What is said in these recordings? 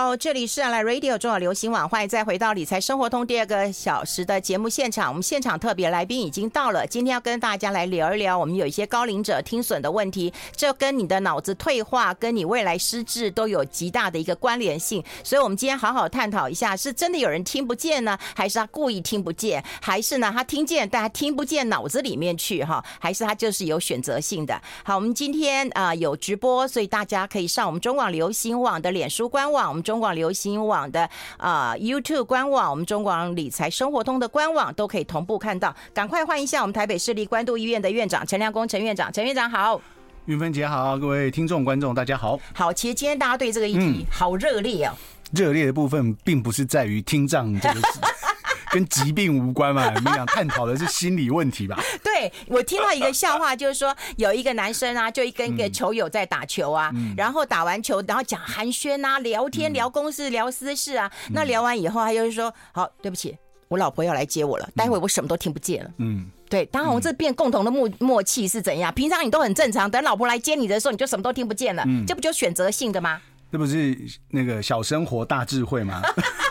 好，这里是来 Radio 中的流行网，欢迎再回到理财生活通第二个小时的节目现场。我们现场特别来宾已经到了，今天要跟大家来聊一聊，我们有一些高龄者听损的问题，这跟你的脑子退化，跟你未来失智都有极大的一个关联性。所以，我们今天好好探讨一下，是真的有人听不见呢，还是他故意听不见，还是呢他听见但他听不见脑子里面去哈，还是他就是有选择性的。好，我们今天啊、有直播，所以大家可以上我们中网流行网的脸书官网。我们中广流行网的啊、呃、YouTube 官网，我们中广理财生活通的官网都可以同步看到。赶快换一下我们台北市立关渡医院的院长陈良公陈院长，陈院长好，云芬姐好，各位听众观众大家好。好，其实今天大家对这个议题好热烈哦。热烈的部分并不是在于听障这个事。跟疾病无关嘛？我们讲探讨的是心理问题吧？对，我听到一个笑话，就是说有一个男生啊，就跟一个球友在打球啊，然后打完球，然后讲寒暄啊，聊天聊公事聊私事啊。那聊完以后，他就是说：“好，对不起，我老婆要来接我了，待会我什么都听不见了。”嗯，对。当然，我们这变共同的默默契是怎样？平常你都很正常，等老婆来接你的时候，你就什么都听不见了。嗯，这不就选择性的吗？这不是那个小生活大智慧吗？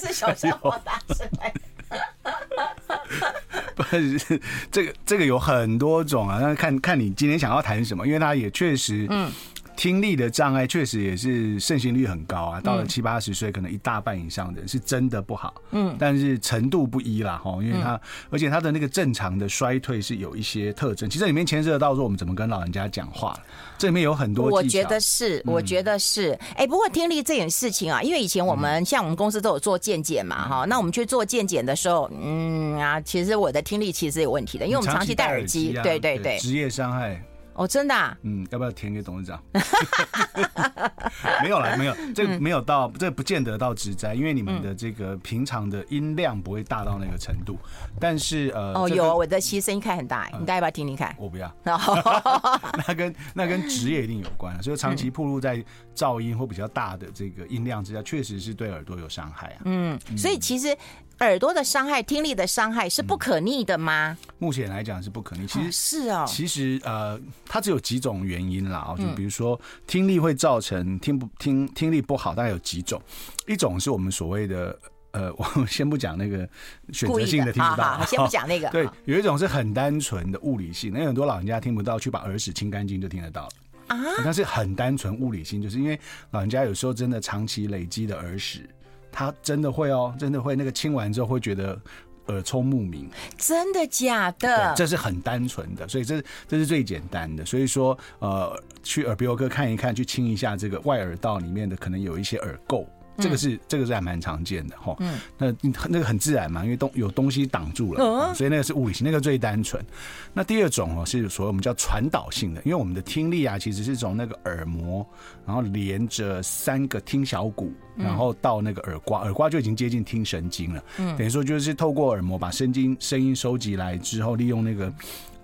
这是小生活大智慧，不是这个这个有很多种啊，那看看你今天想要谈什么，因为它也确实，嗯。听力的障碍确实也是盛行率很高啊，到了七八十岁，可能一大半以上的人是真的不好。嗯，但是程度不一啦，哈，因为他而且他的那个正常的衰退是有一些特征。其实里面牵涉到说我们怎么跟老人家讲话，这里面有很多。我觉得是，我觉得是。哎，不过听力这件事情啊，因为以前我们像我们公司都有做健检嘛，哈，那我们去做健检的时候，嗯啊，其实我的听力其实有问题的，因为我们长期戴耳机，对对对，职业伤害。哦，真的？啊？嗯，要不要填给董事长？没有了，没有，这个没有到，这不见得到职灾，因为你们的这个平常的音量不会大到那个程度。但是呃，哦，有我的其实声音开很大，你大家要不要听听看？我不要。那跟那跟职业一定有关，所以长期暴露在噪音或比较大的这个音量之下，确实是对耳朵有伤害啊。嗯，所以其实。耳朵的伤害，听力的伤害是不可逆的吗？嗯、目前来讲是不可逆。其实、哦、是哦，其实呃，它只有几种原因啦。就比如说听力会造成听不听听力不好，大概有几种。一种是我们所谓的呃，我们先不讲那个选择性的 听不到，好好先不讲那个。对，有一种是很单纯的物理性，那很多老人家听不到，去把耳屎清干净就听得到了啊。但是很单纯物理性，就是因为老人家有时候真的长期累积的耳屎。他真的会哦，真的会那个清完之后会觉得耳聪目明，真的假的？这是很单纯的，所以这这是最简单的。所以说，呃，去耳鼻喉科看一看，去清一下这个外耳道里面的可能有一些耳垢。这个是这个是还蛮常见的哈，嗯，那那个很自然嘛，因为东有东西挡住了，所以那个是物理性，那个最单纯。那第二种哦是所谓我们叫传导性的，因为我们的听力啊其实是从那个耳膜，然后连着三个听小骨，然后到那个耳瓜，耳瓜就已经接近听神经了，嗯，等于说就是透过耳膜把神经声音收集来之后，利用那个。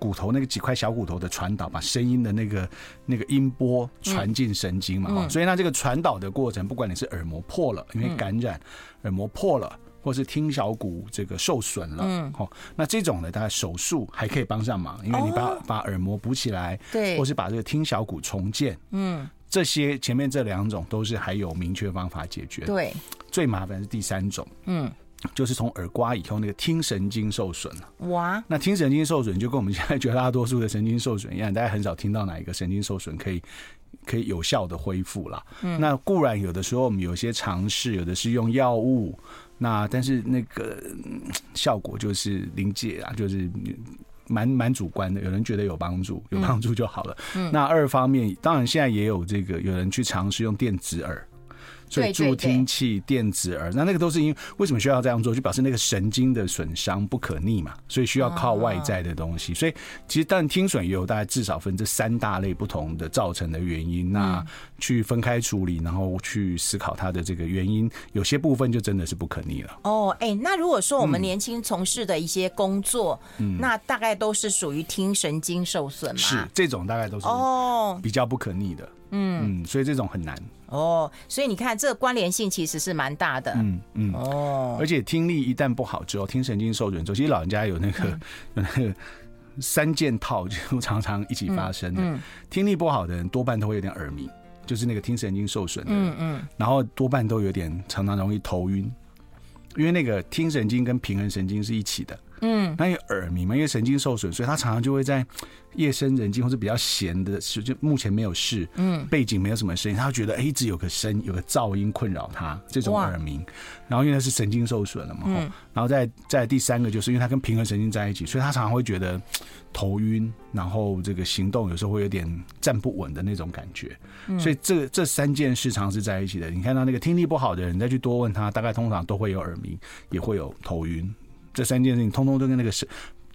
骨头那个几块小骨头的传导，把声音的那个那个音波传进神经嘛，所以它，这个传导的过程，不管你是耳膜破了，因为感染，耳膜破了，或是听小骨这个受损了，嗯，好，那这种呢，大概手术还可以帮上忙，因为你把、哦、把耳膜补起来，对，或是把这个听小骨重建，嗯，这些前面这两种都是还有明确方法解决，对，最麻烦是第三种，嗯。就是从耳刮以后，那个听神经受损了。哇！那听神经受损，就跟我们现在绝大多数的神经受损一样，大家很少听到哪一个神经受损可以可以有效的恢复了。嗯。那固然有的时候我们有些尝试，有的是用药物，那但是那个效果就是临界啊，就是蛮蛮主观的。有人觉得有帮助，有帮助就好了。嗯。那二方面，当然现在也有这个有人去尝试用电子耳。所以助听器、电子耳，那那个都是因为为什么需要这样做？就表示那个神经的损伤不可逆嘛，所以需要靠外在的东西。所以其实但听损也有大概至少分这三大类不同的造成的原因，那去分开处理，然后去思考它的这个原因，有些部分就真的是不可逆了。哦，哎，那如果说我们年轻从事的一些工作，嗯，那大概都是属于听神经受损嘛？是这种大概都是哦比较不可逆的。嗯嗯，所以这种很难哦。所以你看，这个关联性其实是蛮大的。嗯嗯哦，而且听力一旦不好之后，听神经受损之后，其实老人家有那个有 那个三件套，就常常一起发生的。听力不好的人多半都会有点耳鸣。就是那个听神经受损的人，嗯嗯，然后多半都有点常常容易头晕，因为那个听神经跟平衡神经是一起的。嗯，那因为耳鸣嘛，因为神经受损，所以他常常就会在夜深人静或者比较闲的时，就目前没有事，嗯，背景没有什么声音，他会觉得哎，一直有个声，有个噪音困扰他，这种耳鸣。然后因为他是神经受损了嘛，嗯，然后再再第三个就是因为他跟平衡神经在一起，所以他常常会觉得头晕，然后这个行动有时候会有点站不稳的那种感觉。所以这这三件事常常是在一起的。你看到那个听力不好的人，你再去多问他，大概通常都会有耳鸣，也会有头晕。这三件事情通通都跟那个是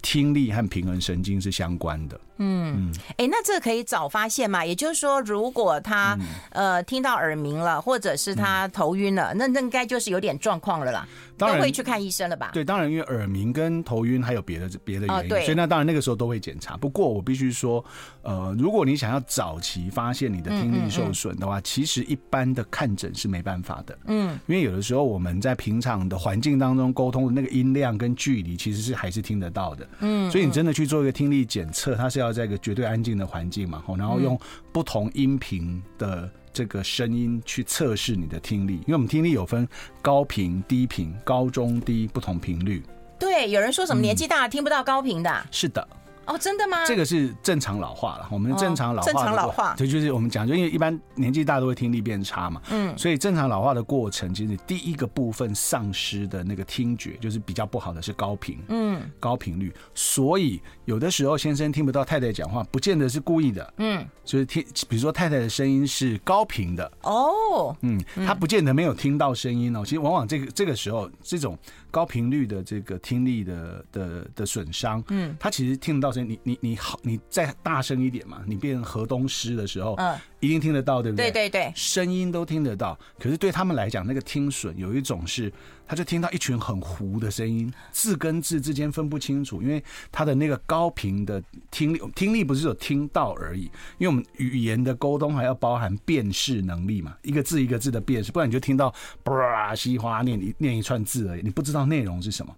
听力和平衡神经是相关的。嗯，哎、欸，那这个可以早发现嘛？也就是说，如果他、嗯、呃听到耳鸣了，或者是他头晕了，嗯、那那应该就是有点状况了啦。当然会去看医生了吧？对，当然，因为耳鸣跟头晕还有别的别的原因，哦、所以那当然那个时候都会检查。不过我必须说，呃，如果你想要早期发现你的听力受损的话，其实一般的看诊是没办法的。嗯，因为有的时候我们在平常的环境当中沟通的那个音量跟距离，其实是还是听得到的。嗯，所以你真的去做一个听力检测，它是要在一个绝对安静的环境嘛，然后用不同音频的。这个声音去测试你的听力，因为我们听力有分高频、低频、高中低不同频率。对，有人说什么年纪大了听不到高频的？嗯，是的。哦，真的吗？这个是正常老化了。我们正常老化，正常老化，就就是我们讲，就因为一般年纪大都会听力变差嘛。嗯，所以正常老化的过程，其实第一个部分丧失的那个听觉，就是比较不好的是高频，嗯，高频率。所以有的时候先生听不到太太讲话，不见得是故意的。嗯，就是听，比如说太太的声音是高频的。哦，嗯，他不见得没有听到声音哦。其实往往这个这个时候，这种高频率的这个听力的的的损伤，嗯，他其实听得到声音。你你你好，你再大声一点嘛，你变河东狮的时候，嗯，一定听得到，对不对？对对对，声音都听得到。可是对他们来讲，那个听损有一种是，他就听到一群很糊的声音，字跟字之间分不清楚，因为他的那个高频的听力，听力不是有听到而已，因为我们语言的沟通还要包含辨识能力嘛，一个字一个字的辨识，不然你就听到叭稀哗念一念一串字而已，你不知道内容是什么。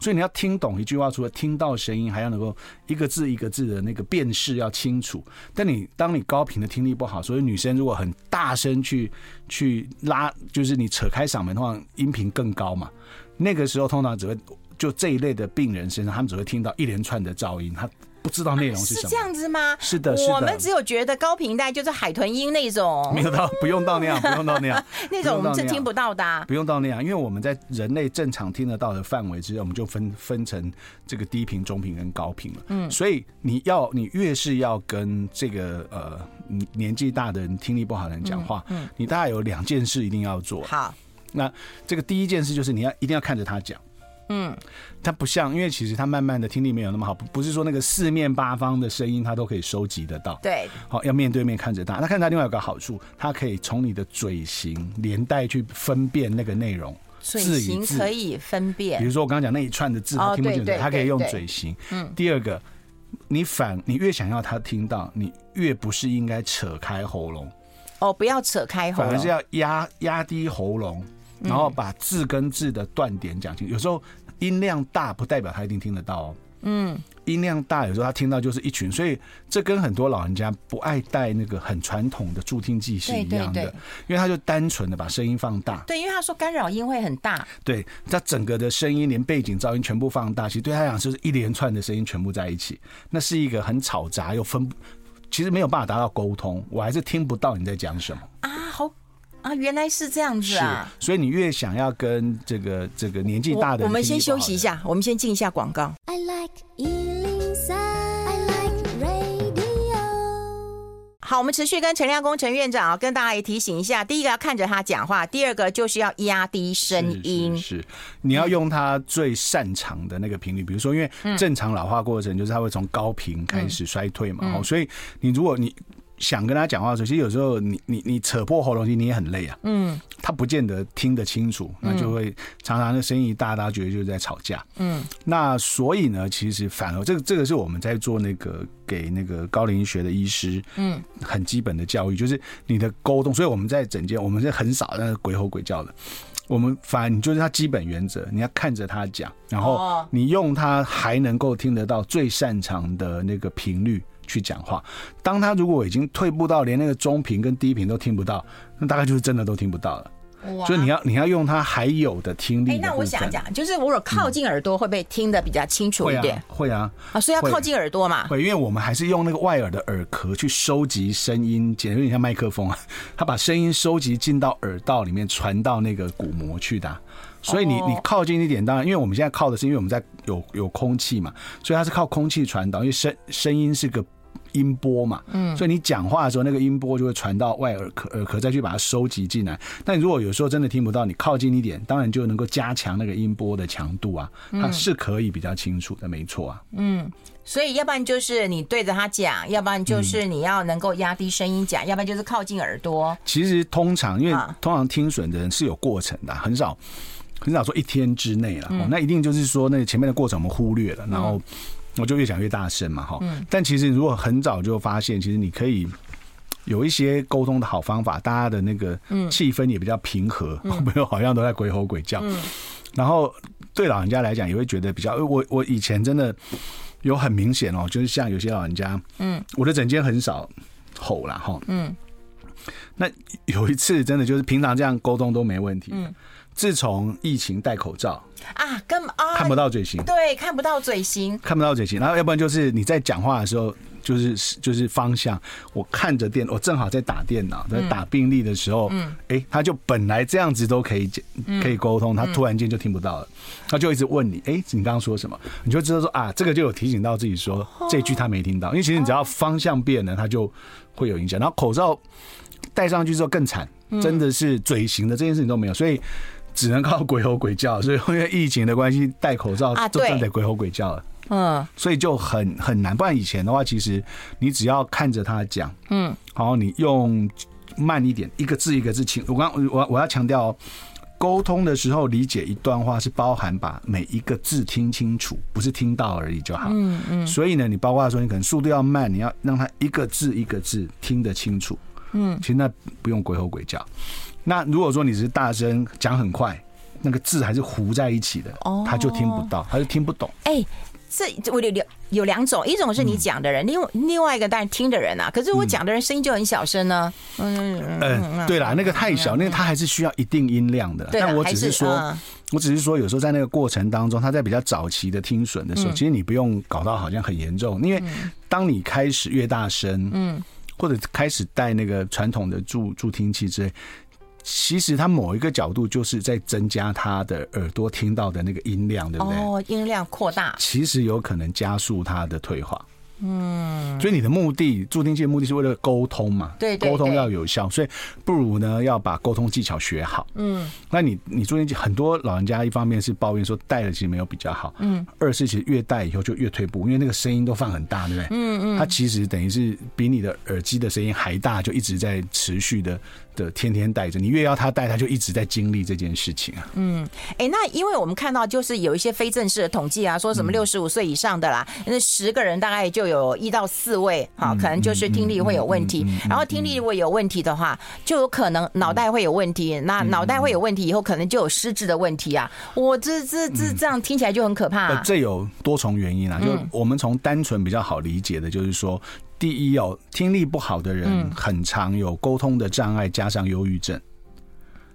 所以你要听懂一句话，除了听到声音，还要能够一个字一个字的那个辨识要清楚。但你当你高频的听力不好，所以女生如果很大声去 去拉，就是你扯开嗓门的话，音频更高嘛。那个时候通常只会就这一类的病人身上，他们只会听到一连串的噪音，他。不知道内容是什么？是这样子吗？是的，是的。我们只有觉得高频带就是海豚音 那种，没有到，不用到那样，不用到那样，那种我们是听不到的啊。不用到那样，因为我们在人类正常听得到的范围之内，我们就分分成这个低频、中频跟高频了。嗯，所以你要你越是要跟这个呃年纪大的人、听力不好的人讲话，嗯，你大概有两件事一定要做。好，那这个第一件事就是你要一定要看着他讲。嗯，他不像，因为其实他慢慢的听力没有那么好，不不是说那个四面八方的声音他都可以收集得到。对，好，要面对面看着他。那看他另外有个好处，他可以从你的嘴型连带去分辨那个内容。嘴型可以分辨，比如说我刚刚讲那一串的字他听不清楚，他可以用嘴型。嗯。第二个，你反你越想要他听到，你越不是应该扯开喉咙。哦，不要扯开喉咙，反而是要压压低喉咙。然后把字跟字的断点讲清楚。有时候音量大不代表他一定听得到哦。嗯，音量大有时候他听到就是一群，所以这跟很多老人家不爱戴那个很传统的助听器是一样的，因为他就单纯的把声音放大。对，因为他说干扰音会很大。对，他整个的声音连背景噪音全部放大，其实对他来讲就是一连串的声音全部在一起，那是一个很吵杂又分，其实没有办法达到沟通，我还是听不到你在讲什么啊，好。啊，原来是这样子啊！所以你越想要跟这个这个年纪大的，我们先休息一下，我们先进一下广告。I like 好，我们持续跟陈亮工陈院长跟大家也提醒一下：第一个要看着他讲话，第二个就是要压低声音。是，是，是，你要用他最擅长的那个频率。比如说，因为正常老化过程就是他会从高频开始衰退嘛，哦，所以你如果你。想跟他讲话的时候，其实有时候你你你扯破喉咙，其实你也很累啊。嗯，他不见得听得清楚，那就会常常的声音一大，大家觉得就是在吵架。嗯，那所以呢，其实反而这个这个是我们在做那个给那个高龄学的医师，嗯，很基本的教育，就是你的沟通。所以我们在整间，我们是很少那个鬼吼鬼叫的。我们反就是他基本原则，你要看着他讲，然后你用他还能够听得到最擅长的那个频率。去讲话。当他如果已经退步到连那个中频跟低频都听不到，那大概就是真的都听不到了。所以你要你要用他还有的听力。哎，那我想讲，就是我有靠近耳朵会不会听得比较清楚一点？会啊，啊，所以要靠近耳朵嘛。会，因为我们还是用那个外耳的耳壳去收集声音，简直有点像麦克风啊。它把声音收集进到耳道里面，传到那个鼓膜去的。所以你你靠近一点，当然，因为我们现在靠的是因为我们在有有空气嘛，所以它是靠空气传导，因为声声音是个。音波嘛，嗯，所以你讲话的时候，那个音波就会传到外耳壳，耳壳再去把它收集进来。但如果有时候真的听不到，你靠近一点，当然就能够加强那个音波的强度啊，它是可以比较清楚的，没错啊。嗯，所以要不然就是你对着他讲，要不然就是你要能够压低声音讲，要不然就是靠近耳朵。其实通常，因为通常听损的人是有过程的，很少很少说一天之内了，那一定就是说那前面的过程我们忽略了，然后。我就越讲越大声嘛，哈。但其实如果很早就发现，其实你可以有一些沟通的好方法，大家的那个气氛也比较平和，没有好像都在鬼吼鬼叫。然后对老人家来讲，也会觉得比较。我我以前真的有很明显哦，就是像有些老人家，嗯，我的整间很少吼啦，哈，嗯。那有一次真的就是平常这样沟通都没问题，嗯。自从疫情戴口罩啊，根本啊看不到嘴型，对，看不到嘴型，看不到嘴型。然后要不然就是你在讲话的时候，就是就是方向，我看着电，我正好在打电脑，在打病历的时候，嗯，哎，他就本来这样子都可以讲，可以沟通，他突然间就听不到了，他就一直问你，哎，你刚刚说什么？你就知道说啊，这个就有提醒到自己说这句他没听到，因为其实你只要方向变了，他就会有影响。然后口罩戴上去之后更惨，真的是嘴型的这件事情都没有，所以。只能靠鬼吼鬼叫，所以因为疫情的关系，戴口罩就真得鬼吼鬼叫了。嗯，所以就很很难。不然以前的话，其实你只要看着他讲，嗯，然后你用慢一点，一个字一个字清。我刚我我要强调，沟通的时候理解一段话是包含把每一个字听清楚，不是听到而已就好。嗯嗯。所以呢，你包括说你可能速度要慢，你要让他一个字一个字听得清楚。嗯，其实那不用鬼吼鬼叫。那如果说你是大声讲很快，那个字还是糊在一起的，他就听不到，他就听不懂。哎，这我有两有两种，一种是你讲的人，另另外一个当然听的人啊。可是我讲的人声音就很小声呢。嗯嗯，对啦，那个太小，那个他还是需要一定音量的。但我只是说，我只是说，有时候在那个过程当中，他在比较早期的听损的时候，其实你不用搞到好像很严重，因为当你开始越大声，嗯，或者开始戴那个传统的助助听器之类。其实它某一个角度就是在增加他的耳朵听到的那个音量，对不对？哦，音量扩大，其实有可能加速它的退化。嗯，所以你的目的，助听器的目的是为了沟通嘛？对，沟通要有效，所以不如呢要把沟通技巧学好。嗯，那你你助听器很多老人家一方面是抱怨说戴了其实没有比较好，嗯，二是其实越戴以后就越退步，因为那个声音都放很大，对不对？嗯嗯，它其实等于是比你的耳机的声音还大，就一直在持续的。的天天带着你，越要他带，他就一直在经历这件事情啊。嗯，哎、欸，那因为我们看到就是有一些非正式的统计啊，说什么六十五岁以上的啦，那十个人大概就有一到四位，好，可能就是听力会有问题。然后听力如果有问题的话，就有可能脑袋会有问题。那脑袋会有问题以后，可能就有失智的问题啊。我这这这这样听起来就很可怕、啊。这有多重原因啊，就我们从单纯比较好理解的，就是说。第一哦，听力不好的人很常有沟通的障碍，加上忧郁症，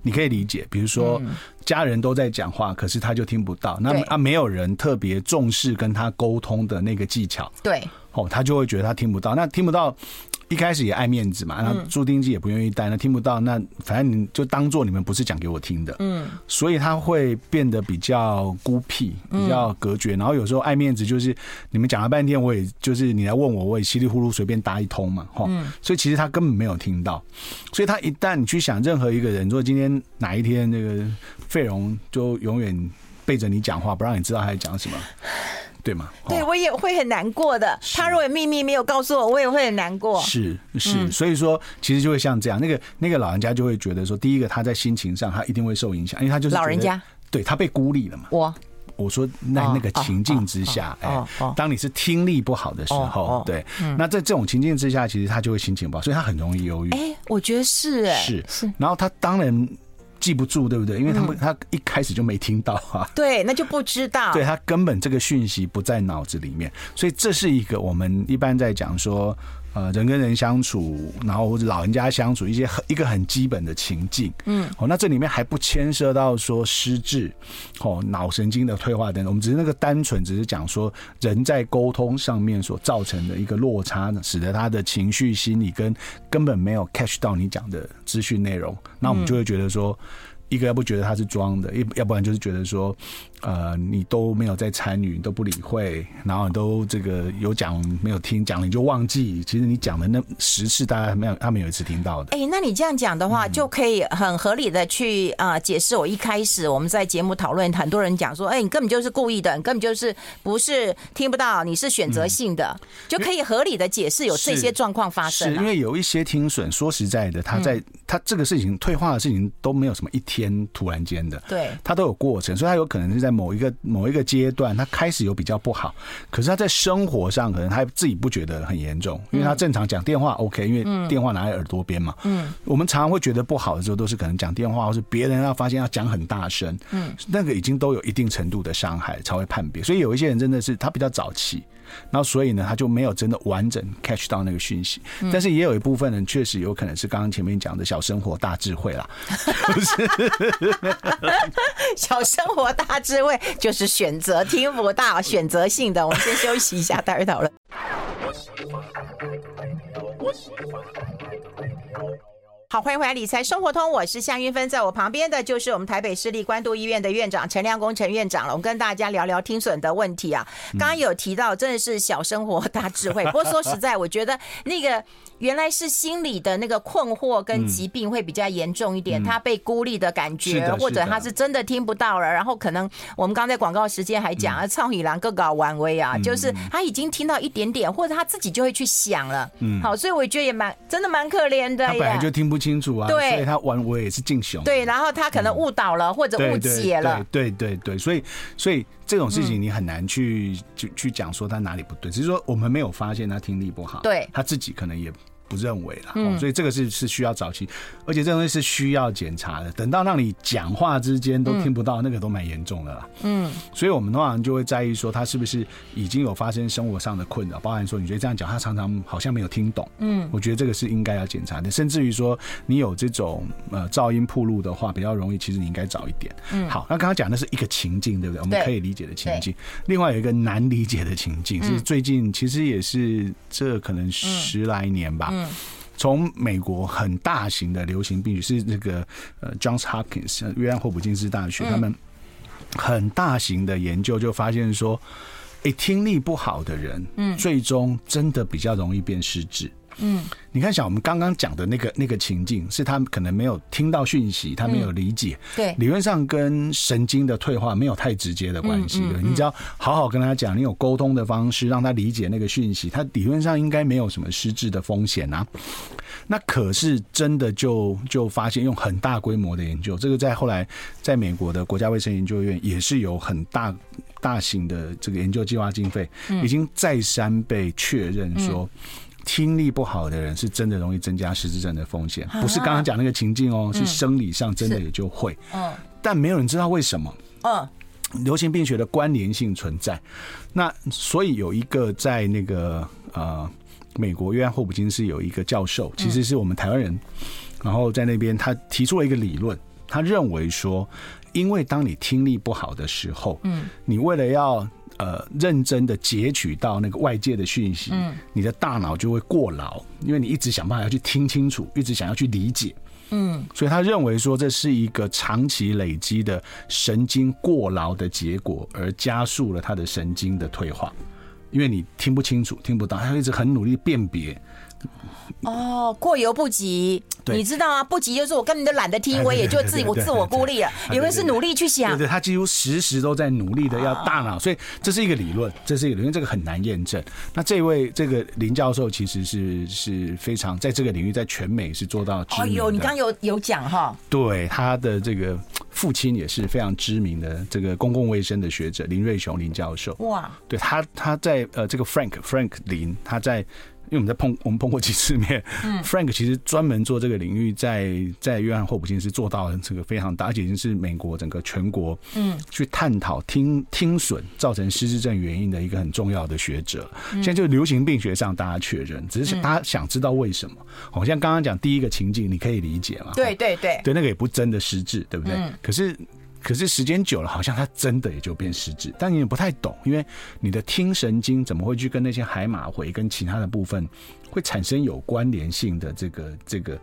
你可以理解。比如说，家人都在讲话，可是他就听不到，那啊，没有人特别重视跟他沟通的那个技巧，对，哦，他就会觉得他听不到，那听不到。一开始也爱面子嘛，那助听器也不愿意带，那听不到，那反正你就当做你们不是讲给我听的，嗯，所以他会变得比较孤僻，比较隔绝，然后有时候爱面子，就是你们讲了半天，我也就是你来问我，我也稀里糊涂随便答一通嘛，哈，所以其实他根本没有听到，所以他一旦你去想任何一个人，如果今天哪一天那个费荣就永远背着你讲话，不让你知道他在讲什么。对吗？对，我也会很难过的。他如果秘密没有告诉我，我也会很难过。是是，所以说其实就会像这样，那个那个老人家就会觉得说，第一个他在心情上他一定会受影响，因为他就是老人家，对他被孤立了嘛。我我说在那个情境之下，哎，当你是听力不好的时候，对，那在这种情境之下，其实他就会心情不好，所以他很容易忧郁。哎，我觉得是，哎，是是。然后他当然。记不住，对不对？因为他们他一开始就没听到啊，对，那就不知道，对他根本这个讯息不在脑子里面，所以这是一个我们一般在讲说。呃，人跟人相处，然后或者老人家相处，一些很一个很基本的情境，嗯，哦，那这里面还不牵涉到说失智，哦，脑神经的退化等等，我们只是那个单纯只是讲说人在沟通上面所造成的一个落差呢，使得他的情绪心理跟根本没有 catch 到你讲的资讯内容，那我们就会觉得说。一个要不觉得他是装的，一要不然就是觉得说，呃，你都没有在参与，你都不理会，然后你都这个有讲没有听，讲了你就忘记。其实你讲的那十次，大家没有他们有一次听到的。哎、欸，那你这样讲的话，就可以很合理的去啊、呃、解释。我一开始我们在节目讨论，很多人讲说，哎、欸，你根本就是故意的，你根本就是不是听不到，你是选择性的，嗯、就可以合理的解释有这些状况发生、啊。是因为有一些听损，说实在的，他在、嗯、他这个事情退化的事情都没有什么一。天突然间的，对，他都有过程，所以他有可能是在某一个某一个阶段，他开始有比较不好，可是他在生活上可能他自己不觉得很严重，因为他正常讲电话 OK，因为电话拿在耳朵边嘛，嗯，我们常常会觉得不好的时候，都是可能讲电话，或是别人要发现要讲很大声，嗯，那个已经都有一定程度的伤害才会判别，所以有一些人真的是他比较早期。然后，所以呢，他就没有真的完整 catch 到那个讯息。但是也有一部分人确实有可能是刚刚前面讲的小生活大智慧啦。小生活大智慧就是选择听不到，选择性的。我们先休息一下，待会讨论。好，欢迎回来，理财生活通，我是夏云芬，在我旁边的就是我们台北市立关渡医院的院长陈亮功陈院长了。我们跟大家聊聊听损的问题啊，刚刚有提到，真的是小生活大智慧。不过说实在，我觉得那个。原来是心理的那个困惑跟疾病会比较严重一点，嗯、他被孤立的感觉，或者他是真的听不到了，然后可能我们刚在广告时间还讲啊，创意郎各搞玩威啊，就是他已经听到一点点，或者他自己就会去想了。嗯，好，所以我觉得也蛮真的蛮可怜的。他本来就听不清楚啊，对，所以他玩威也是进雄。对，然后他可能误导了或者误解了。对对对，所以所以这种事情你很难去去去讲说他哪里不对，只是说我们没有发现他听力不好，对，他自己可能也。不认为了，所以这个是是需要早期，而且这东西是需要检查的。等到让你讲话之间都听不到，那个都蛮严重的了。嗯，所以我们通常就会在意说他是不是已经有发生生活上的困扰，包含说你觉得这样讲他常常好像没有听懂。嗯，我觉得这个是应该要检查的。甚至于说你有这种呃噪音铺路的话，比较容易，其实你应该早一点。嗯，好，那刚刚讲的是一个情境，对不对？我们可以理解的情境。另外有一个难理解的情境是最近其实也是这可能十来年吧。从美国很大型的流行病学是那个呃 Johns Hopkins 约翰霍普金斯大学，他们很大型的研究就发现说，哎，听力不好的人，嗯，最终真的比较容易变失智。嗯，你看，像我们刚刚讲的那个那个情境，是他可能没有听到讯息，他没有理解。对，理论上跟神经的退化没有太直接的关系的。你只要好好跟他讲，你有沟通的方式，让他理解那个讯息，他理论上应该没有什么失智的风险啊。那可是真的就就发现用很大规模的研究，这个在后来在美国的国家卫生研究院也是有很大大型的这个研究计划经费，已经再三被确认说。听力不好的人是真的容易增加失智症的风险，不是刚刚讲那个情境哦，是生理上真的也就会。嗯，但没有人知道为什么。嗯，流行病学的关联性存在。那所以有一个在那个呃美国约翰霍普金斯有一个教授，其实是我们台湾人，然后在那边他提出了一个理论，他认为说，因为当你听力不好的时候，嗯，你为了要呃，认真的截取到那个外界的讯息，嗯，你的大脑就会过劳，因为你一直想办法要去听清楚，一直想要去理解，嗯，所以他认为说这是一个长期累积的神经过劳的结果，而加速了他的神经的退化，因为你听不清楚、听不到，他一直很努力辨别。哦，过犹不及。对你知道啊，不急就是我根本就懒得听，我也就自我自我孤立了。也会是努力去想，对对，他几乎时时都在努力的要大脑，所以这是一个理论，这是一个理论，这个很难验证。那这位这个林教授其实是是非常在这个领域，在全美是做到知名。哦，有你刚刚有有讲哈，对他的这个父亲也是非常知名的这个公共卫生的学者林瑞雄林教授。哇，对他他在呃这个 Frank Frank 林他在。为我们在碰我们碰过几次面，嗯，Frank 其实专门做这个领域在，在在约翰霍普金斯做到了这个非常大，而且已经是美国整个全国嗯去探讨听听损造成失智症原因的一个很重要的学者。现在就流行病学上大家确认，只是大家想知道为什么。好像刚刚讲第一个情境，你可以理解嘛？对对对，对那个也不真的失智，对不对？可是。可是时间久了，好像他真的也就变失智，但你也不太懂，因为你的听神经怎么会去跟那些海马回跟其他的部分会产生有关联性的这个这个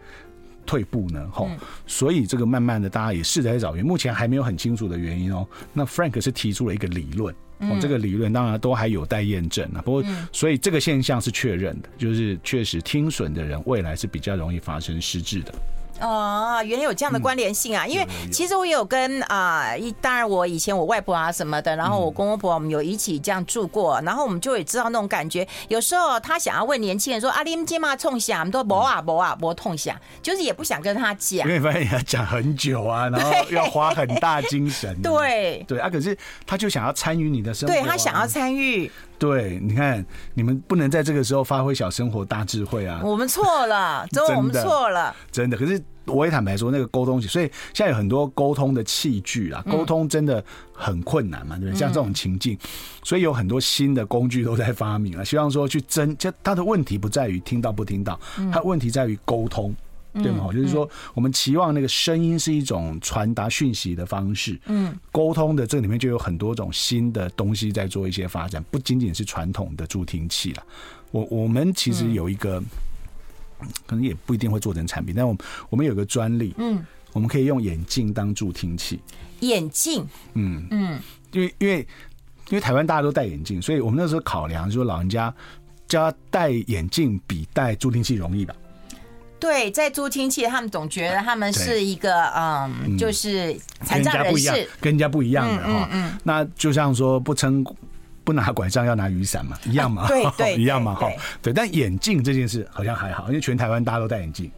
退步呢？吼、嗯，所以这个慢慢的大家也试着在找原因，目前还没有很清楚的原因哦。那 Frank 是提出了一个理论，哦，这个理论当然都还有待验证啊。不过，所以这个现象是确认的，就是确实听损的人未来是比较容易发生失智的。哦，原来有这样的关联性啊！因为其实我有跟啊，一当然我以前我外婆啊什么的，然后我公公婆婆我们有一起这样住过，然后我们就会知道那种感觉。有时候他想要问年轻人说：“啊，你们今嘛冲下？”我们都不啊不啊不痛下，就是也不想跟他讲。因为发现要讲很久啊，然后要花很大精神。对对啊，可是他就想要参与你的生活，对他想要参与。对，你看你们不能在这个时候发挥小生活大智慧啊！我们错了，真的我们错了，真的。可是。我也坦白说，那个沟通，所以现在有很多沟通的器具啊，沟通真的很困难嘛，对不对？像这种情境，所以有很多新的工具都在发明了，希望说去争。就他的问题不在于听到不听到，他问题在于沟通，对吗？就是说，我们期望那个声音是一种传达讯息的方式，嗯，沟通的这里面就有很多种新的东西在做一些发展，不仅仅是传统的助听器了。我我们其实有一个。可能也不一定会做成产品，但我们我们有个专利，嗯，我们可以用眼镜当助听器。眼镜，嗯嗯，因为因为因为台湾大家都戴眼镜，所以我们那时候考量说，老人家叫他戴眼镜比戴助听器容易吧？对，在助听器，他们总觉得他们是一个嗯，就是残障人士，跟人家不一样的哈。嗯，那就像说不撑。不拿拐杖要拿雨伞嘛，一样嘛，对 对，一样嘛，哈，对。但眼镜这件事好像还好，因为全台湾大家都戴眼镜，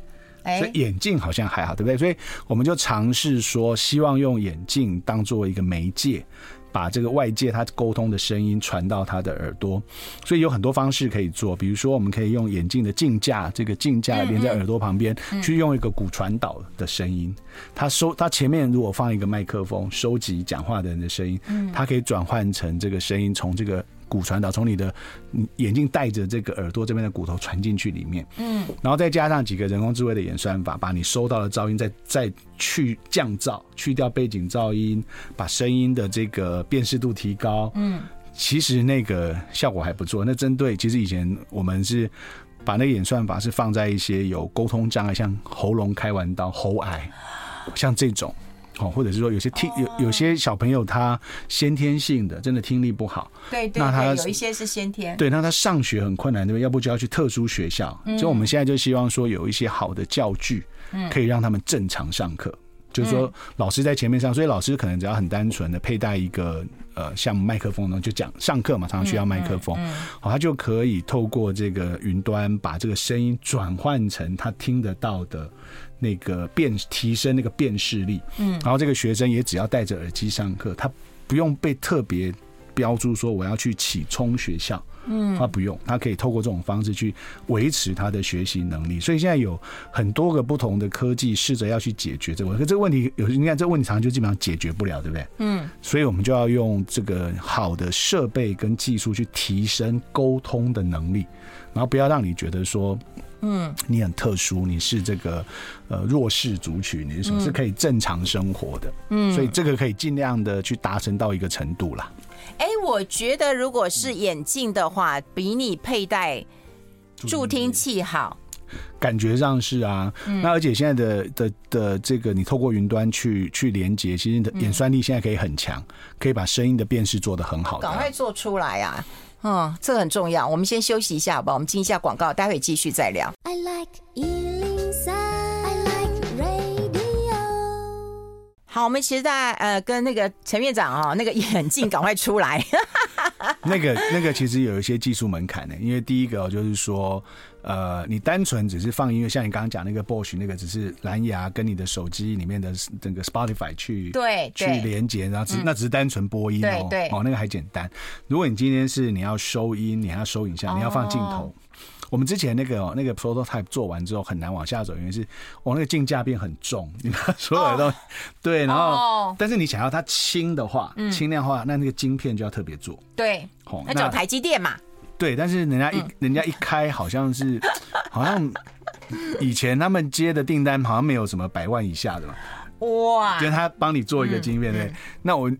所以眼镜好像还好，对不对？所以我们就尝试说，希望用眼镜当做一个媒介。把这个外界他沟通的声音传到他的耳朵，所以有很多方式可以做。比如说，我们可以用眼镜的镜架，这个镜架连在耳朵旁边，去用一个骨传导的声音。它收，它前面如果放一个麦克风，收集讲话的人的声音，它可以转换成这个声音，从这个。骨传导从你的眼镜带着这个耳朵这边的骨头传进去里面，嗯，然后再加上几个人工智慧的演算法，把你收到的噪音再再去降噪，去掉背景噪音，把声音的这个辨识度提高，嗯，其实那个效果还不错。那针对其实以前我们是把那个演算法是放在一些有沟通障碍，像喉咙开完刀、喉癌，像这种。哦，或者是说有些听有有些小朋友他先天性的真的听力不好，对对，那他有一些是先天，对，那他上学很困难，对不对？要不就要去特殊学校。所以我们现在就希望说有一些好的教具，可以让他们正常上课。就是说老师在前面上，所以老师可能只要很单纯的佩戴一个呃像麦克风呢，就讲上课嘛，常常需要麦克风，好，他就可以透过这个云端把这个声音转换成他听得到的。那个辨提升那个辨识力，嗯，然后这个学生也只要戴着耳机上课，他不用被特别标注说我要去启聪学校，嗯，他不用，他可以透过这种方式去维持他的学习能力。所以现在有很多个不同的科技试着要去解决这个问题，可这个问题有你看这个问题常常就基本上解决不了，对不对？嗯，所以我们就要用这个好的设备跟技术去提升沟通的能力，然后不要让你觉得说。嗯，你很特殊，你是这个呃弱势族群，你是是可以正常生活的，嗯，所以这个可以尽量的去达成到一个程度啦。哎、欸，我觉得如果是眼镜的话，比你佩戴助听器好，感觉上是啊。嗯、那而且现在的的的这个，你透过云端去去连接，其实你的演算力现在可以很强，可以把声音的辨识做得很好的，赶快做出来啊！嗯，这个很重要。我们先休息一下，好吧？我们进一下广告，待会继续再聊。I like 103, I like radio。好，我们其实在呃跟那个陈院长啊、哦，那个眼镜赶快出来。那个那个其实有一些技术门槛的，因为第一个就是说。呃，你单纯只是放音乐，像你刚刚讲那个 Bosch 那个，只是蓝牙跟你的手机里面的那个 Spotify 去对去连接，然后只那只是单纯播音哦，哦，那个还简单。如果你今天是你要收音，你还要收影像，你要放镜头，我们之前那个那个 prototype 做完之后很难往下走，因为是我那个镜架变很重，你把所有的东西、哦、对，然后、哦、但是你想要它轻的话，轻量化，那那个晶片就要特别做。对，哦那找台积电嘛。对，但是人家一、嗯、人家一开好像是 好像以前他们接的订单好像没有什么百万以下的嘛。哇！就是他帮你做一个晶片，对、嗯，那我。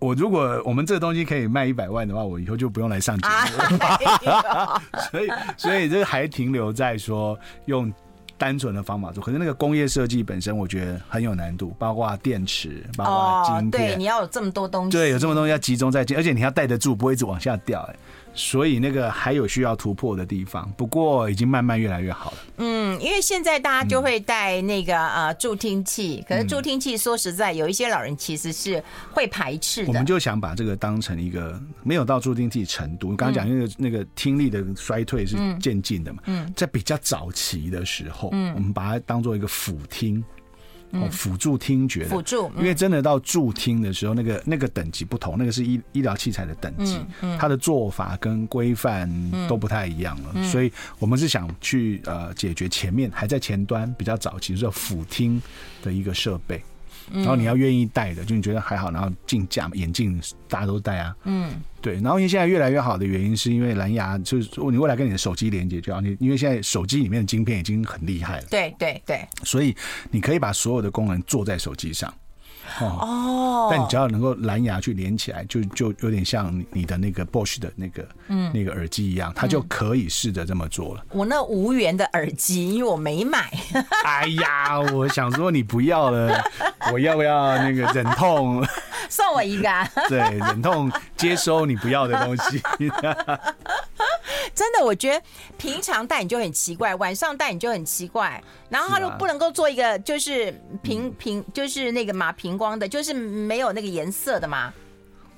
我如果我们这个东西可以卖一百万的话，我以后就不用来上节目了。所以，所以这还停留在说用单纯的方法做。可是那个工业设计本身，我觉得很有难度，包括电池，包括晶片。对，你要有这么多东西。对，有这么多东西要集中在，而且你要带得住，不会一直往下掉。哎。所以那个还有需要突破的地方，不过已经慢慢越来越好了。嗯，因为现在大家就会带那个呃助听器，可是助听器说实在，有一些老人其实是会排斥的。我们就想把这个当成一个没有到助听器程度。刚刚讲那个那个听力的衰退是渐进的嘛？嗯，在比较早期的时候，嗯，我们把它当做一个辅听。哦，辅助听觉的，辅助，因为真的到助听的时候，那个那个等级不同，那个是医医疗器材的等级，它的做法跟规范都不太一样了，所以我们是想去呃解决前面还在前端比较早期，就是辅听的一个设备。然后你要愿意戴的，就你觉得还好。然后镜架、眼镜大家都戴啊。嗯，对。然后因为现在越来越好的原因，是因为蓝牙就是你未来跟你的手机连接就要你，因为现在手机里面的晶片已经很厉害了。对对对。所以你可以把所有的功能做在手机上。哦，但你只要能够蓝牙去连起来，就就有点像你的那个 Bosch 的那个嗯那个耳机一样，它就可以试着这么做了。我那无源的耳机，因为我没买。哎呀，我想说你不要了，我要不要那个忍痛送我一个？对，忍痛接收你不要的东西。真的，我觉得平常戴你就很奇怪，晚上戴你就很奇怪。然后他就不能够做一个就是平平，就是那个嘛平光的，就是没有那个颜色的嘛，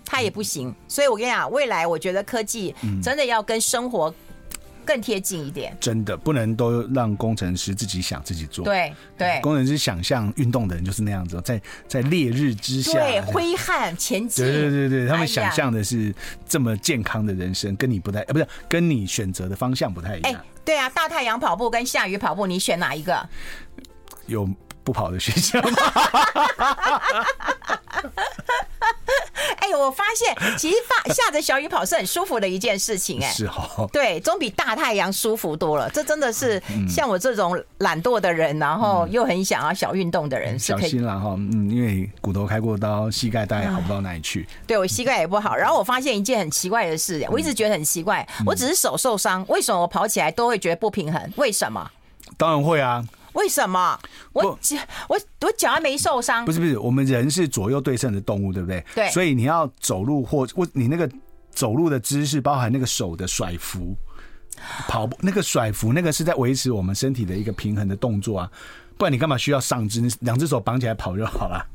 它也不行。所以我跟你讲，未来我觉得科技真的要跟生活。更贴近一点，真的不能都让工程师自己想自己做。对对，工程师想象运动的人就是那样子，在在烈日之下，对，挥汗前进。对对对对，他们想象的是这么健康的人生，跟你不太，呃，不是跟你选择的方向不太一样。哎，对啊，大太阳跑步跟下雨跑步，你选哪一个？有不跑的学校吗？哎、欸，我发现其实发下着小雨跑是很舒服的一件事情，哎，是哦，对，总比大太阳舒服多了。这真的是像我这种懒惰的人，然后又很想要小运动的人，是可以。小心了哈，嗯，因为骨头开过刀，膝盖大概好不到哪里去。对，我膝盖也不好。然后我发现一件很奇怪的事，我一直觉得很奇怪，我只是手受伤，为什么我跑起来都会觉得不平衡？为什么？当然会啊。为什么我脚我我脚还没受伤？不是不是，我们人是左右对称的动物，对不对？对。所以你要走路或我你那个走路的姿势，包含那个手的甩幅、跑步那个甩幅，那个是在维持我们身体的一个平衡的动作啊。不然你干嘛需要上肢？你两只手绑起来跑就好了。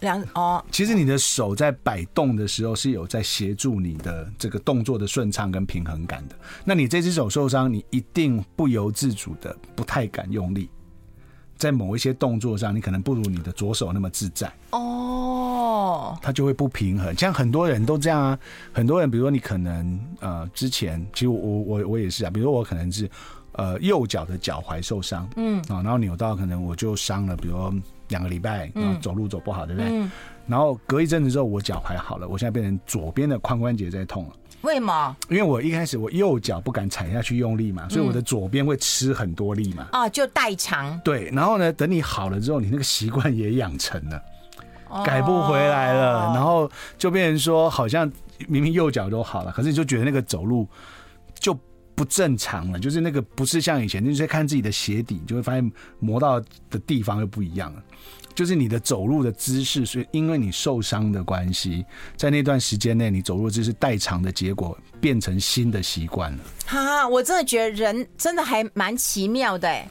两哦，其实你的手在摆动的时候是有在协助你的这个动作的顺畅跟平衡感的。那你这只手受伤，你一定不由自主的不太敢用力，在某一些动作上，你可能不如你的左手那么自在哦，它就会不平衡。像很多人都这样啊，很多人比如说你可能呃之前，其实我我我也是啊，比如说我可能是呃右脚的脚踝受伤，嗯啊，然后扭到可能我就伤了，比如说。两个礼拜，然后走路走不好，对不对？嗯、然后隔一阵子之后，我脚还好了，我现在变成左边的髋关节在痛了。为什么？因为我一开始我右脚不敢踩下去用力嘛，所以我的左边会吃很多力嘛。啊、嗯哦，就代偿。对，然后呢，等你好了之后，你那个习惯也养成了，改不回来了，哦、然后就变成说，好像明明右脚都好了，可是你就觉得那个走路就不正常了，就是那个不是像以前，你是看自己的鞋底，就会发现磨到的地方又不一样了。就是你的走路的姿势，所以因为你受伤的关系，在那段时间内，你走路姿势代偿的结果，变成新的习惯了。哈，我真的觉得人真的还蛮奇妙的，哎，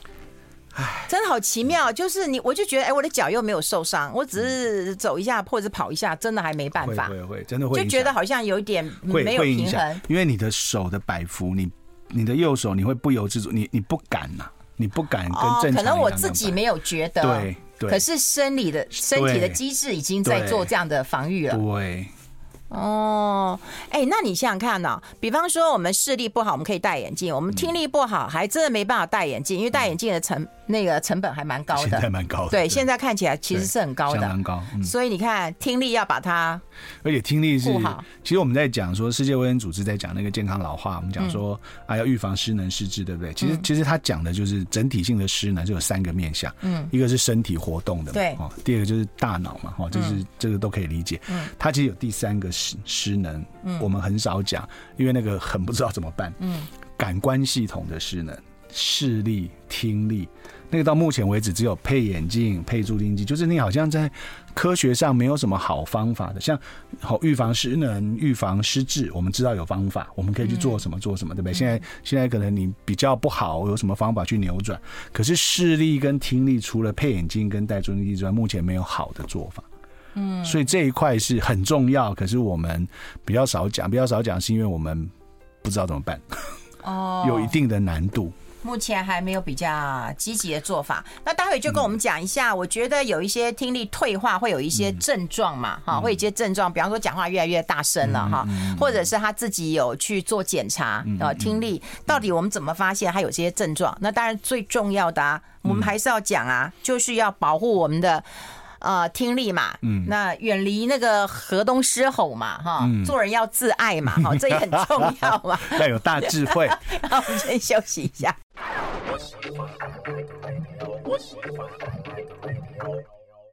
真的好奇妙。就是你，我就觉得，哎，我的脚又没有受伤，我只是走一下或者跑一下，真的还没办法，会会会，真的会，就觉得好像有一点没有平衡。因为你的手的摆幅，你你的右手，你会不由自主，你你不敢呐，你不敢跟正常、哦。可能我自己没有觉得，对。对，可是生理的身体的机制已经在做这样的防御了。对，哦，哎、欸，那你想想看呢、喔？比方说我们视力不好，我们可以戴眼镜；我们听力不好，还真的没办法戴眼镜，因为戴眼镜的成那个成本还蛮高的，现在蛮高的。对，现在看起来其实是很高的，相当高。嗯、所以你看，听力要把它，而且听力是。其实我们在讲说，世界卫生组织在讲那个健康老化，我们讲说、嗯、啊，要预防失能失智，对不对？其实，其实他讲的就是整体性的失能，就有三个面向。嗯，一个是身体活动的，对。哦，第二个就是大脑嘛，哦，就是这个都可以理解。嗯，它其实有第三个失失能。嗯，我们很少讲，因为那个很不知道怎么办。嗯，感官系统的失能，视力、听力，那个到目前为止只有配眼镜、配助听器，就是你好像在科学上没有什么好方法的。像好预防失能、预防失智，我们知道有方法，我们可以去做什么做什么，对不对？现在现在可能你比较不好，有什么方法去扭转？可是视力跟听力，除了配眼镜跟戴助听器之外，目前没有好的做法。嗯，所以这一块是很重要，可是我们比较少讲，比较少讲是因为我们不知道怎么办，哦，有一定的难度。目前还没有比较积极的做法。那待会就跟我们讲一下，我觉得有一些听力退化会有一些症状嘛，哈，会有一些症状，比方说讲话越来越大声了哈，或者是他自己有去做检查啊，听力到底我们怎么发现他有这些症状？那当然最重要的啊，我们还是要讲啊，就是要保护我们的。呃，听力嘛，嗯，那远离那个河东狮吼嘛，哈，嗯、做人要自爱嘛，哈，这也很重要嘛，要有大智慧。好我们先休息一下。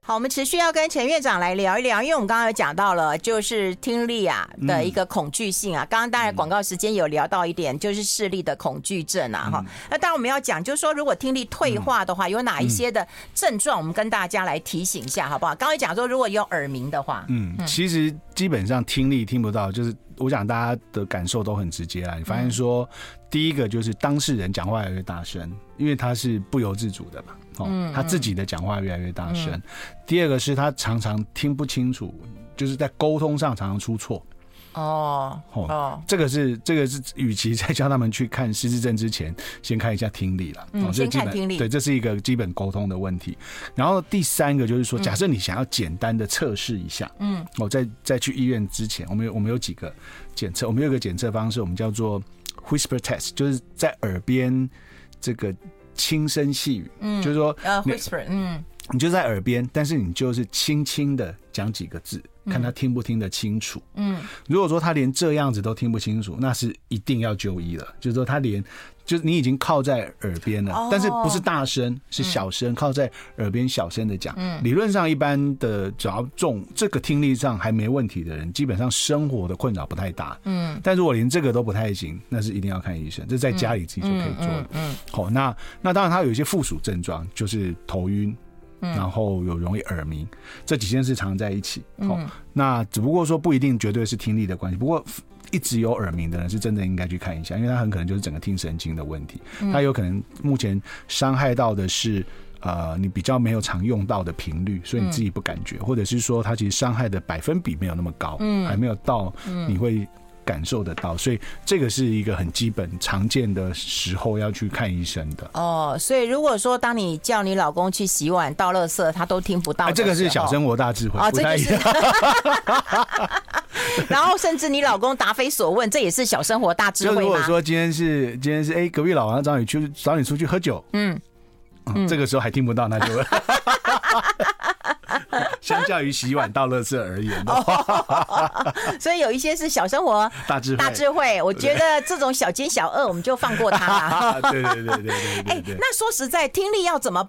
好，我们持续要跟陈院长来聊一聊，因为我们刚刚有讲到了，就是听力啊的一个恐惧性啊。刚刚当然广告时间有聊到一点，就是视力的恐惧症啊。哈，那当然我们要讲，就是说如果听力退化的话，有哪一些的症状，我们跟大家来提醒一下，好不好？刚才讲说，如果有耳鸣的话，嗯，其实基本上听力听不到，就是我想大家的感受都很直接啊。你发现说，第一个就是当事人讲话越来越大声，因为他是不由自主的嘛。哦，他自己的讲话越来越大声。嗯、第二个是他常常听不清楚，就是在沟通上常常出错。哦哦，这个是这个是，与其在教他们去看失智症之前，先看一下听力了。嗯，先看听力。对，这是一个基本沟通的问题。然后第三个就是说，假设你想要简单的测试一下，嗯，我在在去医院之前，我们有我们有几个检测，我们有一个检测方式，我们叫做 whisper test，就是在耳边这个。轻声细语，嗯，就是说，呃，whisper，嗯，你就在耳边，但是你就是轻轻的讲几个字，看他听不听得清楚，嗯，如果说他连这样子都听不清楚，那是一定要就医了，就是说他连。就是你已经靠在耳边了，但是不是大声，是小声，靠在耳边小声的讲。嗯理论上，一般的只要重这个听力上还没问题的人，基本上生活的困扰不太大。嗯，但如果连这个都不太行，那是一定要看医生。这在家里自己就可以做。嗯，好，那那当然，他有一些附属症状，就是头晕，然后有容易耳鸣，这几件事常在一起。好，那只不过说不一定绝对是听力的关系，不过。一直有耳鸣的人是真的应该去看一下，因为他很可能就是整个听神经的问题。他有可能目前伤害到的是呃你比较没有常用到的频率，所以你自己不感觉，或者是说他其实伤害的百分比没有那么高，嗯，还没有到你会感受得到，所以这个是一个很基本常见的时候要去看医生的。哦，所以如果说当你叫你老公去洗碗倒垃圾，他都听不到，这个是小生活大智慧，不太一样。然后甚至你老公答非所问，这也是小生活大智慧吗？如果说今天是今天是哎，隔壁老王找你去找你出去喝酒，嗯，嗯，这个时候还听不到，那就相较于洗碗倒垃圾而言的话，所以有一些是小生活大智慧大智慧。我觉得这种小奸小恶，我们就放过他。对对对对对。哎，那说实在，听力要怎么？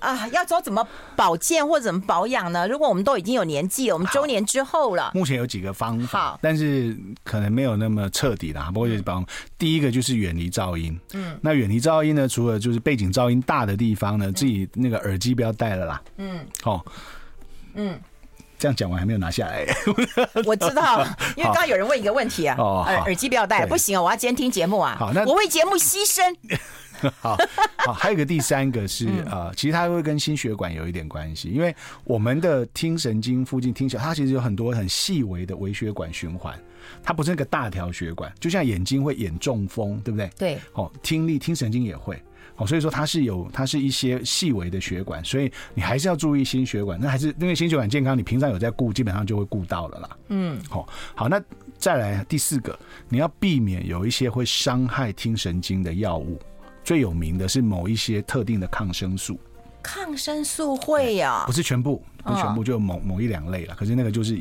啊，要说怎么保健或者怎么保养呢？如果我们都已经有年纪了，我们中年之后了，目前有几个方法，但是可能没有那么彻底啦。不过就是帮第一个就是远离噪音。嗯，那远离噪音呢，除了就是背景噪音大的地方呢，自己那个耳机不要戴了啦。嗯，好，嗯，这样讲完还没有拿下来。我知道，因为刚刚有人问一个问题啊，耳耳机不要戴，不行啊，我要今天听节目啊。好，那我为节目牺牲。好好，还有一个第三个是呃，其实它会跟心血管有一点关系，因为我们的听神经附近听起来，它其实有很多很细微的微血管循环，它不是那个大条血管，就像眼睛会眼中风，对不对？对。哦，听力听神经也会，哦，所以说它是有它是一些细微的血管，所以你还是要注意心血管。那还是因为心血管健康，你平常有在顾，基本上就会顾到了啦。嗯，好，好，那再来第四个，你要避免有一些会伤害听神经的药物，最有名的是某一些特定的抗生素。抗生素会呀，不是全部，不是全部，就某某一两类了。可是那个就是，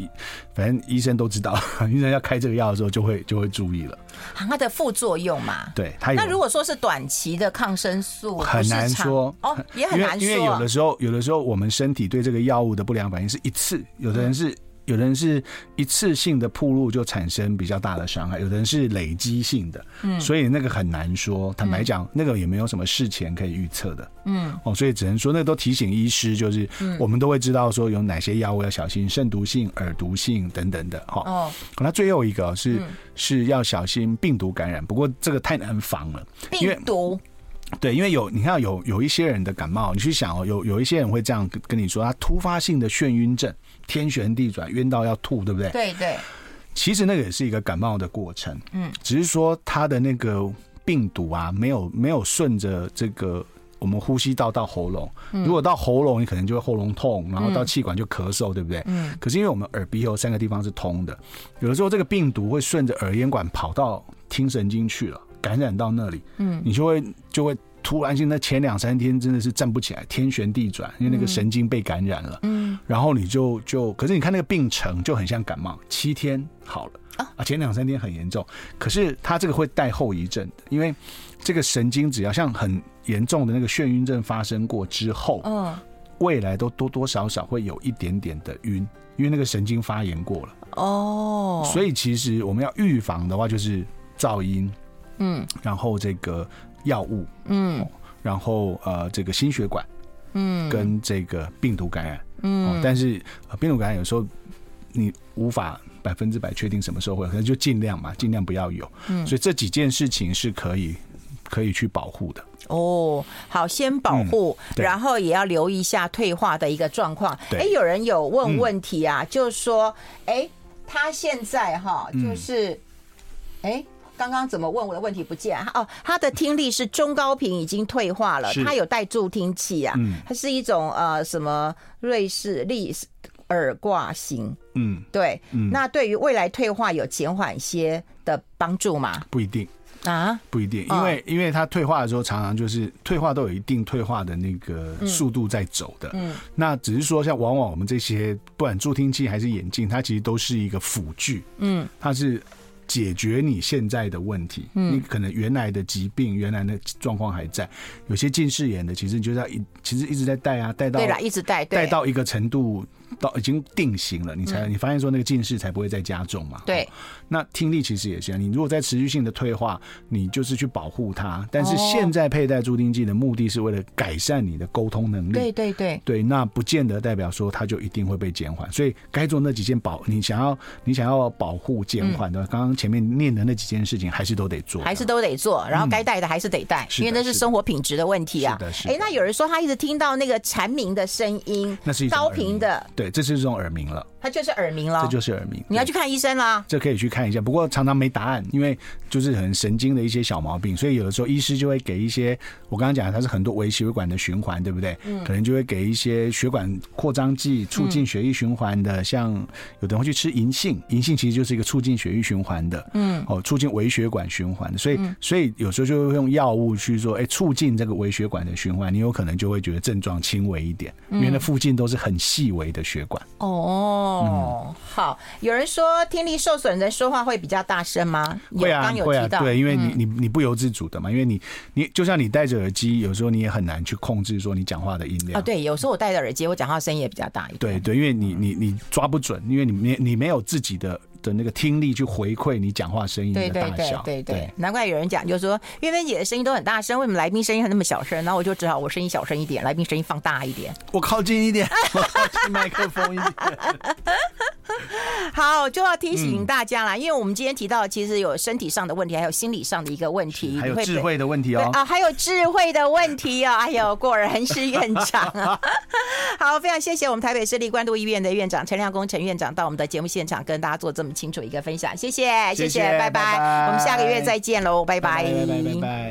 反正医生都知道，医生要开这个药的时候，就会就会注意了。它的副作用嘛，对，它有。那如果说是短期的抗生素，很难说哦，也很难说，因为有的时候，有的时候我们身体对这个药物的不良反应是一次，有的人是。有的人是一次性的铺路就产生比较大的伤害，有的人是累积性的，嗯，所以那个很难说。坦白讲，那个也没有什么事前可以预测的，嗯，哦，所以只能说那都提醒医师，就是我们都会知道说有哪些药物要小心，肾毒性、耳毒性等等的，哈。哦，那最后一个是是要小心病毒感染，不过这个太难防了，病毒。对，因为有你看有有一些人的感冒，你去想哦，有有一些人会这样跟跟你说，他突发性的眩晕症。天旋地转，晕到要吐，对不对？对对。其实那个也是一个感冒的过程，嗯，只是说他的那个病毒啊，没有没有顺着这个我们呼吸道到喉咙。如果到喉咙，你可能就会喉咙痛，然后到气管就咳嗽，对不对？嗯。可是因为我们耳鼻喉三个地方是通的，有的时候这个病毒会顺着耳咽管跑到听神经去了，感染到那里，嗯，你就会就会。突然性那前两三天真的是站不起来，天旋地转，因为那个神经被感染了。嗯，然后你就就，可是你看那个病程就很像感冒，七天好了啊，前两三天很严重，可是它这个会带后遗症的，因为这个神经只要像很严重的那个眩晕症发生过之后，嗯，未来都多多少少会有一点点的晕，因为那个神经发炎过了。哦，所以其实我们要预防的话，就是噪音，嗯，然后这个。药物，嗯，然后呃，这个心血管，嗯，跟这个病毒感染，嗯，但是病毒感染有时候你无法百分之百确定什么时候会，可能就尽量嘛，尽量不要有，嗯，所以这几件事情是可以可以去保护的。哦，好，先保护，然后也要留意一下退化的一个状况。哎，有人有问问题啊，就是说，哎，他现在哈，就是，哎。刚刚怎么问我的问题不见哦？他的听力是中高频已经退化了，他有带助听器啊，它是一种呃什么瑞士立耳挂型，嗯，对，那对于未来退化有减缓些的帮助吗？不一定。啊，不一定，因为因为它退化的时候常常就是退化都有一定退化的那个速度在走的，嗯，那只是说像往往我们这些不管助听器还是眼镜，它其实都是一个辅具，嗯，它是。解决你现在的问题，你可能原来的疾病、原来的状况还在。有些近视眼的，其实你就是要一，其实一直在戴啊，戴到对了，一直戴，戴到一个程度。到已经定型了，你才你发现说那个近视才不会再加重嘛？对。那听力其实也是，你如果在持续性的退化，你就是去保护它。但是现在佩戴助听器的目的是为了改善你的沟通能力。对对对。对，那不见得代表说它就一定会被减缓。所以该做那几件保，你想要你想要保护减缓的，刚刚前面念的那几件事情还是都得做，还是都得做。然后该戴的还是得戴，因为那是生活品质的问题啊。哎，那有人说他一直听到那个蝉鸣的声音，那是高频的。对，这是这种耳鸣了，它就是耳鸣了，这就是耳鸣。你要去看医生啦，这可以去看一下，不过常常没答案，因为就是很神经的一些小毛病，所以有的时候医师就会给一些，我刚刚讲的，它是很多微血管的循环，对不对？嗯，可能就会给一些血管扩张剂，促进血液循环的，像有的人会去吃银杏，银杏其实就是一个促进血液循环的，嗯，哦，促进微血管循环的，所以所以有时候就会用药物去说，哎，促进这个微血管的循环，你有可能就会觉得症状轻微一点，因为那附近都是很细微的血管。哦。哦，嗯、好，有人说听力受损的说话会比较大声吗？会啊，刚有会啊，对，因为你你你不由自主的嘛，因为你你就像你戴着耳机，有时候你也很难去控制说你讲话的音量啊。对，有时候我戴着耳机，我讲话声音也比较大一点。对对，因为你你你抓不准，因为你没你没有自己的。的那个听力去回馈你讲话声音的大小，对对对，对，对，难怪有人讲，就是说岳芬姐的声音都很大声，为什么来宾声音还那么小声？然后我就只好我声音小声一点，来宾声音放大一点，我靠近一点，我靠近麦克风一点。好，就要提醒大家啦，嗯、因为我们今天提到，其实有身体上的问题，还有心理上的一个问题，还有智慧的问题哦。啊，还有智慧的问题哦。哎呦，果然是院长啊！好，非常谢谢我们台北市立关渡医院的院长陈亮公陈院长到我们的节目现场，跟大家做这么清楚一个分享。谢谢，谢谢，拜拜，我们下个月再见喽，拜拜，拜拜，拜拜。